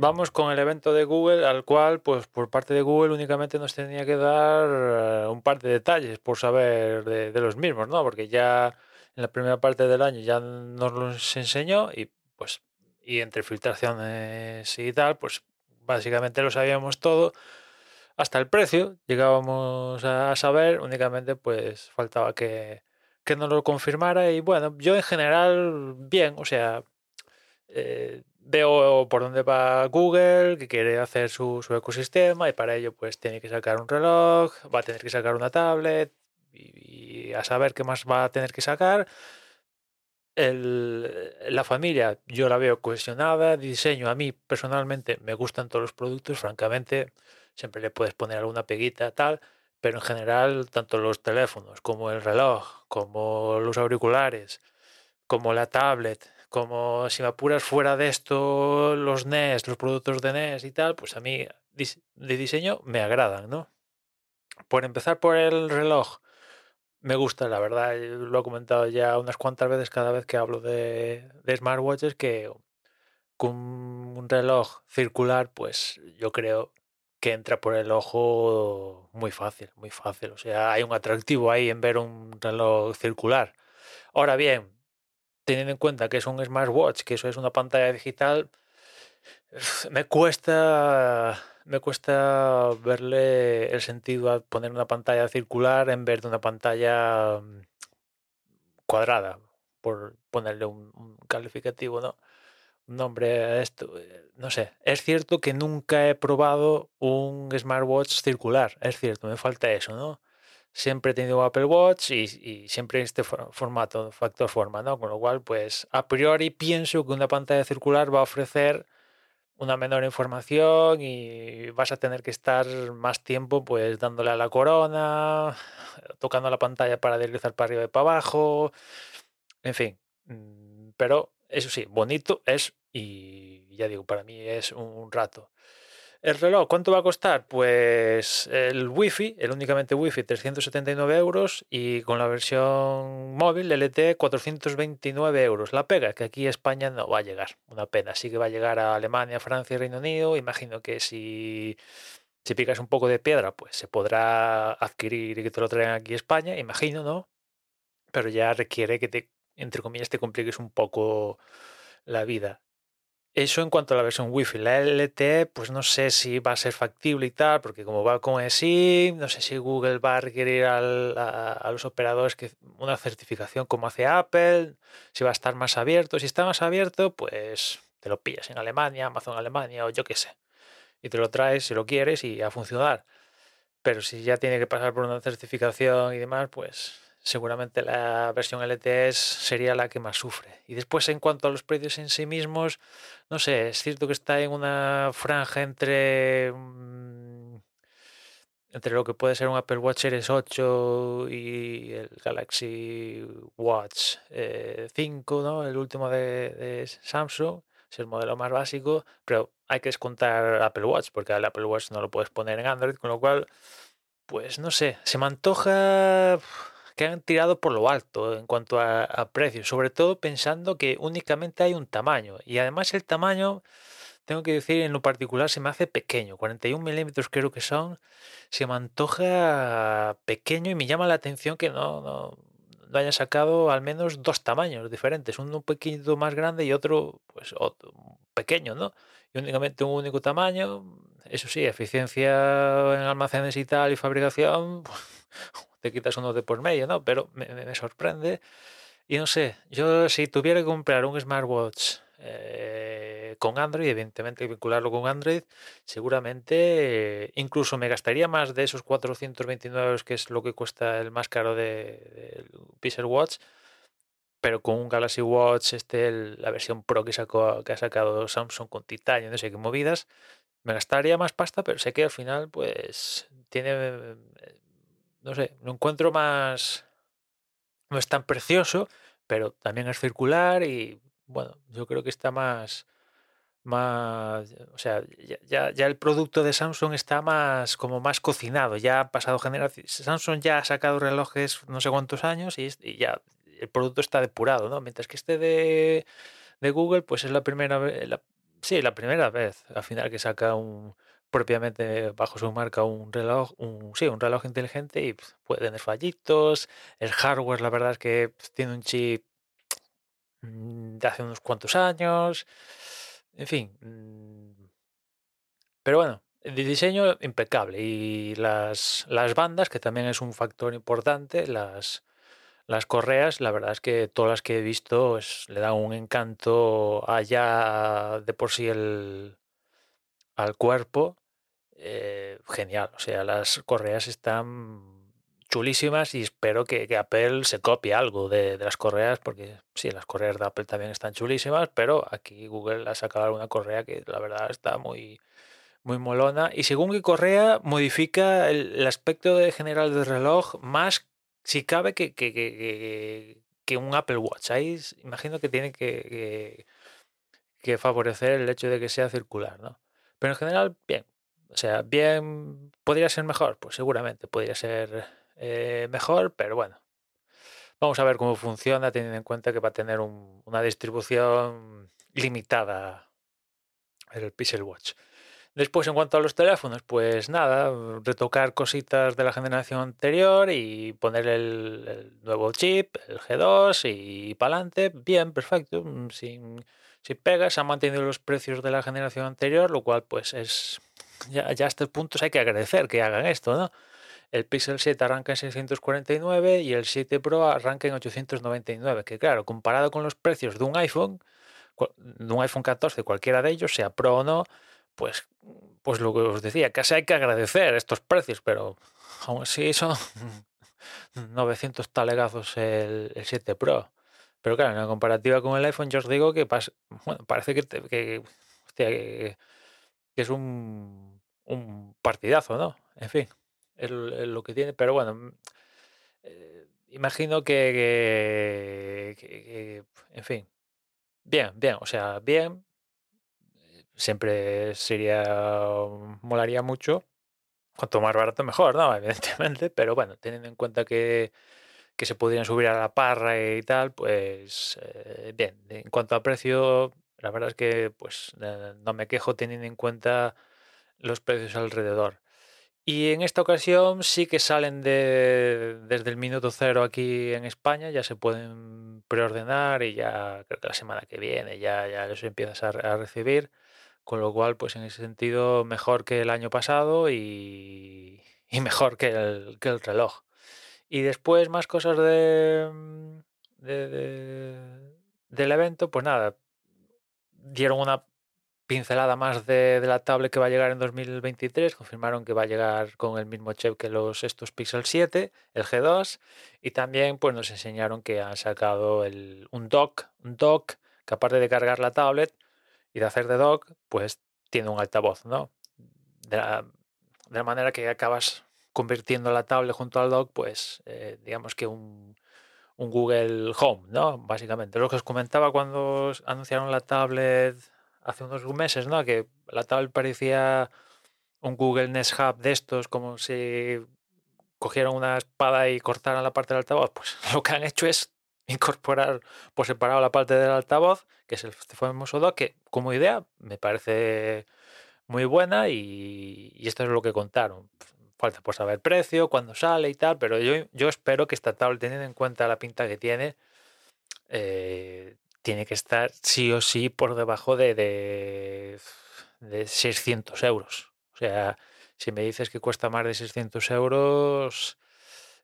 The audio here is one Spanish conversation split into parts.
Vamos con el evento de Google, al cual, pues por parte de Google únicamente nos tenía que dar eh, un par de detalles por saber de, los mismos, ¿no? Porque ya en la primera parte del año ya nos los enseñó y pues y entre filtraciones y tal, pues básicamente lo sabíamos todo hasta el precio, llegábamos a saber, únicamente pues faltaba que, que nos lo confirmara y bueno, yo en general bien, o sea, eh, veo por dónde va Google, que quiere hacer su, su ecosistema y para ello pues tiene que sacar un reloj, va a tener que sacar una tablet y, a saber qué más va a tener que sacar. La familia yo la veo cohesionada, diseño a mí personalmente me gustan todos los productos, francamente siempre le puedes poner alguna peguita tal, pero en general tanto los teléfonos como el reloj, como los auriculares, como la tablet, como si me apuras fuera de esto, los NES, los productos de NES y tal, pues a mí de diseño me agradan, ¿no? Por empezar por el reloj, me gusta, la verdad, lo he comentado ya unas cuantas veces cada vez que hablo de, de smartwatches, que con un reloj circular, pues yo creo que entra por el ojo muy fácil, muy fácil. O sea, hay un atractivo ahí en ver un reloj circular. Ahora bien, teniendo en cuenta que es un smartwatch, que eso es una pantalla digital, me cuesta me cuesta verle el sentido a poner una pantalla circular en vez de una pantalla mm, cuadrada, por ponerle un, un calificativo, ¿no? Un nombre a esto. eh, No sé, es cierto que nunca he probado un smartwatch circular, es cierto, me falta eso, ¿no? Siempre he tenido Apple Watch y, y siempre este for- formato, factor forma, ¿no? Con lo cual, pues a priori pienso que una pantalla circular va a ofrecer una menor información y vas a tener que estar más tiempo pues dándole a la corona, tocando la pantalla para deslizar para arriba y para abajo, en fin. mm, Pero eso sí, bonito es y ya digo, para mí es un rato. El reloj, ¿cuánto va a costar? Pues el Wi-Fi, el únicamente Wi-Fi, 379 euros y con la versión móvil LTE 429 euros. La pega, que aquí España no va a llegar, una pena. Sí que va a llegar a Alemania, Francia y Reino Unido. Imagino que si, si picas un poco de piedra, pues se podrá adquirir y que te lo traigan aquí España, imagino, ¿no? Pero ya requiere que te, entre comillas, te compliques un poco la vida. Eso en cuanto a la versión Wi-Fi. La LTE, pues no sé si va a ser factible y tal, porque como va con eSIM, no sé si Google va a requerir a los operadores que una certificación como hace Apple, si va a estar más abierto. Si está más abierto, pues te lo pillas en Alemania, Amazon Alemania o yo qué sé. Y te lo traes si lo quieres y a funcionar. Pero si ya tiene que pasar por una certificación y demás, pues seguramente la versión LTE es- sería la que más sufre. Y después en cuanto a los precios en sí mismos, no sé, es cierto que está en una franja entre mm, entre lo que puede ser un Apple Watch Series 8 y el Galaxy Watch eh, 5, ¿no? El último de, Samsung, es el modelo más básico, pero hay que descontar Apple Watch porque el Apple Watch no lo puedes poner en Android, con lo cual pues no sé, se me antoja que han tirado por lo alto en cuanto a, a precios, sobre todo pensando que únicamente hay un tamaño y además el tamaño tengo que decir, en lo particular se me hace pequeño. 41 milímetros creo que son. Se me antoja pequeño y me llama la atención que no, no, no haya sacado al menos dos tamaños diferentes. Uno un poquito más grande y otro, pues, otro, pequeño, ¿no? Y únicamente un único tamaño. Eso sí, eficiencia en almacenes y tal y fabricación, te quitas uno de por medio, ¿no? Pero me, me sorprende. Y no sé, yo si tuviera que comprar un smartwatch eh, con Android, evidentemente vincularlo con Android, seguramente eh, incluso me gastaría más de esos 429 que es lo que cuesta el más caro de, Pixel Watch, pero con un Galaxy Watch, este, la versión Pro que, sacó, que ha sacado Samsung con titanio, no sé qué movidas, me gastaría más pasta, pero sé que al final pues tiene, no sé, lo encuentro más no es tan precioso, pero también es circular y bueno, yo creo que está más, más, o sea, ya, ya, el producto de Samsung está más, como más cocinado, ya ha pasado generaciones, Samsung ya ha sacado relojes no sé cuántos años y, ya el producto está depurado, ¿no? Mientras que este de, de Google, pues es la primera vez, sí, la primera vez al final que saca un, propiamente bajo su marca un reloj, un, sí, un reloj inteligente y pues, puede tener fallitos. El hardware, la verdad es que pues, tiene un chip mm, de hace unos cuantos años. En fin. Mm, pero bueno, el diseño impecable y las, las bandas, que también es un factor importante, las, las correas, la verdad es que todas las que he visto le dan un encanto allá de por sí el, al cuerpo, eh, genial. O sea, las correas están chulísimas y espero que, Apple se copie algo de, las correas, porque sí, las correas de Apple también están chulísimas, pero aquí Google ha sacado una correa que la verdad está muy, muy molona. Y según qué correa, modifica el, aspecto de general del reloj más, si cabe, que, que, que un Apple Watch. Ahí imagino que tiene que, que, favorecer el hecho de que sea circular, ¿no? Pero en general, bien. O sea, bien, ¿podría ser mejor? Pues seguramente podría ser eh, mejor, pero bueno. Vamos a ver cómo funciona teniendo en cuenta que va a tener una distribución limitada el Pixel Watch. Después, en cuanto a los teléfonos, pues nada, retocar cositas de la generación anterior y poner el, nuevo chip, el G2 y para adelante. Bien, perfecto, sin si pegas, ha mantenido los precios de la generación anterior, lo cual pues es ya, ya a estos puntos hay que agradecer que hagan esto, ¿no? El Pixel 7 arranca en 649 y el 7 Pro arranca en 899, que claro, comparado con los precios de un iPhone, de un iPhone 14, cualquiera de ellos, sea Pro o no, pues, pues lo que os decía, casi hay que agradecer estos precios, pero aún así son 900 talegazos el, el 7 Pro. Pero claro, en la comparativa con el iPhone, yo os digo que bueno, parece que, que, es un, un, partidazo, ¿no? En fin, es, lo que tiene. Pero bueno, mm, eh, imagino que, que, en fin, bien, bien, o sea, bien. Siempre sería, molaría mucho. Cuanto más barato, mejor, ¿no? Evidentemente, pero bueno, teniendo en cuenta que que se podrían subir a la parra y tal, pues eh, bien, en cuanto a precio, la verdad es que pues eh, no me quejo teniendo en cuenta los precios alrededor. Y en esta ocasión sí que salen de, desde el minuto cero aquí en España, ya se pueden preordenar y ya creo que la semana que viene ya, ya los empiezas a recibir, con lo cual pues en ese sentido mejor que el año pasado y, mejor que el, que el reloj. Y después más cosas mm, del evento, pues nada, dieron una pincelada más de, la tablet que va a llegar en 2023, confirmaron que va a llegar con el mismo chip que los estos Pixel 7, el G2, y también pues nos enseñaron que han sacado el, un dock, un dock que aparte de cargar la tablet y de hacer de dock, pues tiene un altavoz, ¿no? De la, manera que acabas convirtiendo la tablet junto al dock, pues eh, digamos que un, Google Home, ¿no? Básicamente. Lo que os comentaba cuando anunciaron la tablet hace unos meses, ¿no? Que la tablet parecía un Google Nest Hub de estos, como si cogieran una espada y cortaran la parte del altavoz. Pues lo que han hecho es incorporar por separado la parte del altavoz, que es el este famoso dock, que como idea me parece muy buena y, esto es lo que contaron. Falta por saber precio, cuándo sale y tal, pero yo, yo espero que esta tablet, teniendo en cuenta la pinta que tiene, eh, tiene que estar sí o sí por debajo de, de, de 600 euros. O sea, si me dices que cuesta más de 600 euros,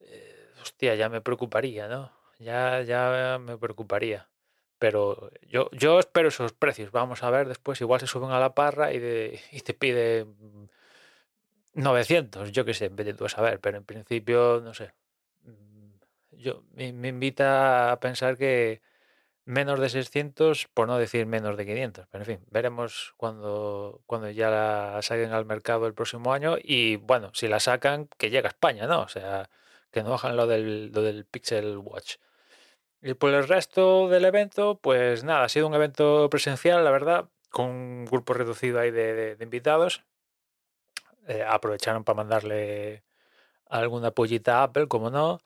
eh, hostia, ya me preocuparía, ¿no? Ya, ya me preocuparía. Pero yo, yo espero esos precios. Vamos a ver después. Igual se suben a la parra y, de, y te pide 900, yo qué sé, vete tú a saber. Pero en principio, no sé. Mm, yo, me, me invita a pensar que menos de 600, por no decir menos de 500. Pero en fin, veremos cuando, cuando ya la saquen al mercado el próximo año. Y bueno, si la sacan, que llegue a España, ¿no? O sea, que no bajan lo del, lo del Pixel Watch. Y por el resto del evento, pues nada, ha sido un evento presencial, la verdad, con un grupo reducido ahí de, invitados. Eh, aprovecharon para mandarle alguna pollita a Apple, como no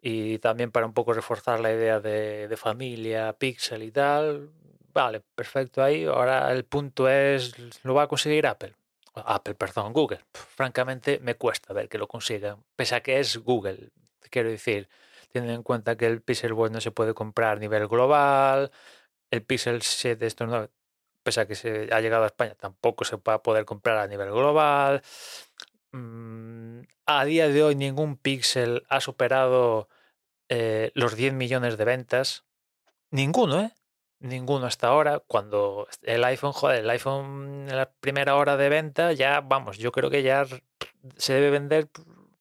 y también para un poco reforzar la idea de, familia, Pixel y tal. Vale, perfecto ahí. Ahora el punto es, ¿lo va a conseguir Apple? Apple, perdón, Google. Francamente me cuesta ver que lo consigan, pese a que es Google. Quiero decir, teniendo en cuenta que el Pixel Watch no se puede comprar a nivel global, el Pixel 7, esto no, pese a que se ha llegado a España, tampoco se va a poder comprar a nivel global. Mm, a día de hoy ningún Pixel ha superado eh, los 10 millones de ventas. Ninguno, ¿eh? Ninguno hasta ahora. Cuando el iPhone, joder, el iPhone en la primera hora de venta, ya, vamos, yo creo que ya se debe vender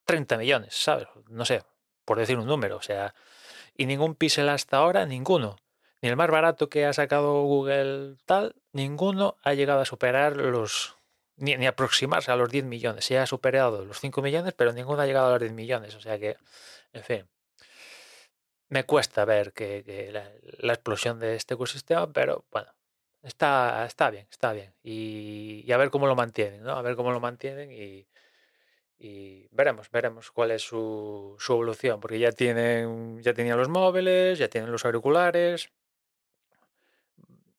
30 millones, ¿sabes? No sé, por decir un número. O sea, y ningún Pixel hasta ahora, ninguno. Ni el más barato que ha sacado Google tal, ninguno ha llegado a superar los ni, aproximarse a los 10 millones. Se ha superado los 5 millones, pero ninguno ha llegado a los 10 millones. O sea que, en fin, me cuesta ver que, la, explosión de este ecosistema, pero bueno, está, está bien, está bien. Y, a ver cómo lo mantienen, ¿no? A ver cómo lo mantienen y, veremos, veremos cuál es su, evolución, porque ya tienen, ya tenían los móviles, ya tienen los auriculares,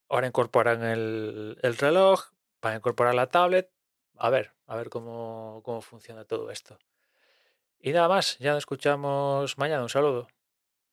ahora incorporan el, el reloj, para incorporar la tablet. A ver, a ver cómo, cómo funciona todo esto. Y nada más, ya nos escuchamos mañana. Un saludo.